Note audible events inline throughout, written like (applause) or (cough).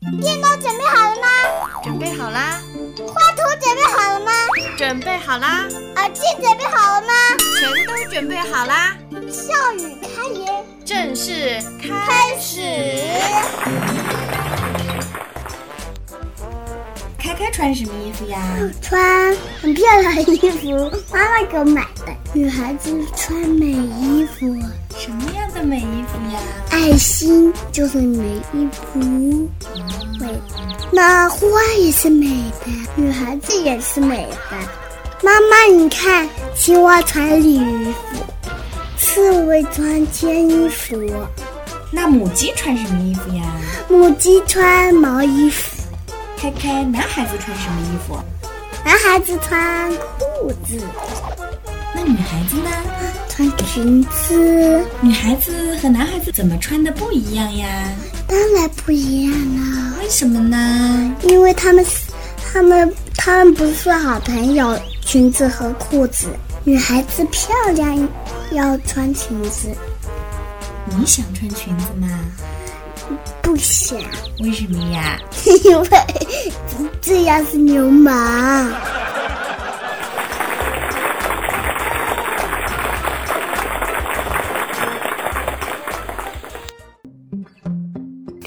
电脑准备好了吗？准备好啦。画图准备好了吗？准备好啦。耳机准备好了吗？全都准备好啦。笑语开言，正式开始。开开穿什么衣服呀？穿很漂亮的衣服，妈妈给我买的。女孩子穿美衣服，什么样的美衣服呀？爱心就是美衣服，美。那花也是美的，女孩子也是美的。妈妈，你看，青蛙穿绿衣服，刺猬穿尖衣服。那母鸡穿什么衣服呀？母鸡穿毛衣服。开开，男孩子穿什么衣服？男孩子穿裤子。那女孩子呢？穿裙子。女孩子和男孩子怎么穿的不一样呀？当然不一样了。为什么呢？因为他们，他们，他们不是好朋友。裙子和裤子，女孩子漂亮要穿裙子。你想穿裙子吗？不想。为什么呀？(laughs) 因为 (laughs) 这样是流氓。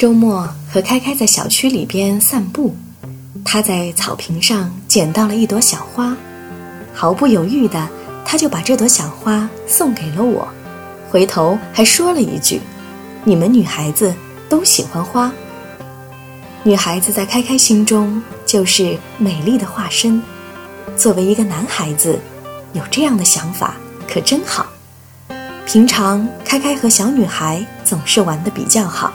周末和开开在小区里边散步，他在草坪上捡到了一朵小花，毫不犹豫的，他就把这朵小花送给了我，回头还说了一句：“你们女孩子都喜欢花。”女孩子在开开心中就是美丽的化身。作为一个男孩子，有这样的想法可真好。平常开开和小女孩总是玩的比较好。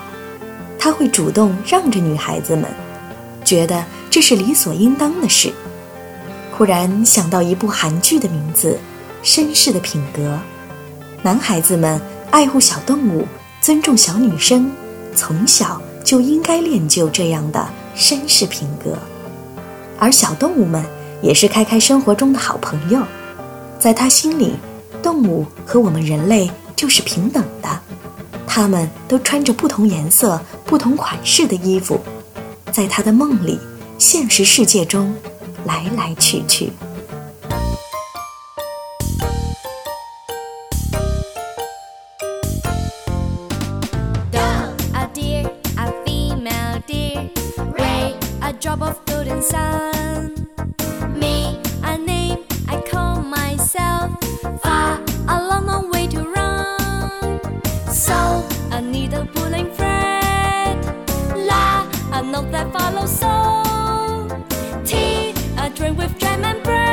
他会主动让着女孩子们，觉得这是理所应当的事。忽然想到一部韩剧的名字《绅士的品格》，男孩子们爱护小动物，尊重小女生，从小就应该练就这样的绅士品格。而小动物们也是开开生活中的好朋友，在他心里，动物和我们人类就是平等的。他们都穿着不同颜色、不同款式的衣服，在他的梦里、现实世界中来来去去。fooling friend. La, a note that follows soul. Tea, a drink with jam and bread.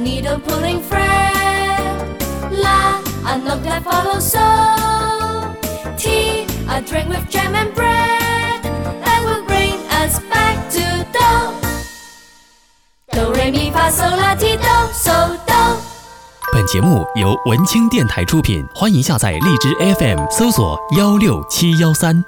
Needle pulling thread. La, a note that follows so. Tea, a drink with jam and bread that will bring us back to do. Do re mi fa sol la ti do so do. 本节目由文清电台出品，欢迎下载荔枝 FM，搜索幺六七幺三。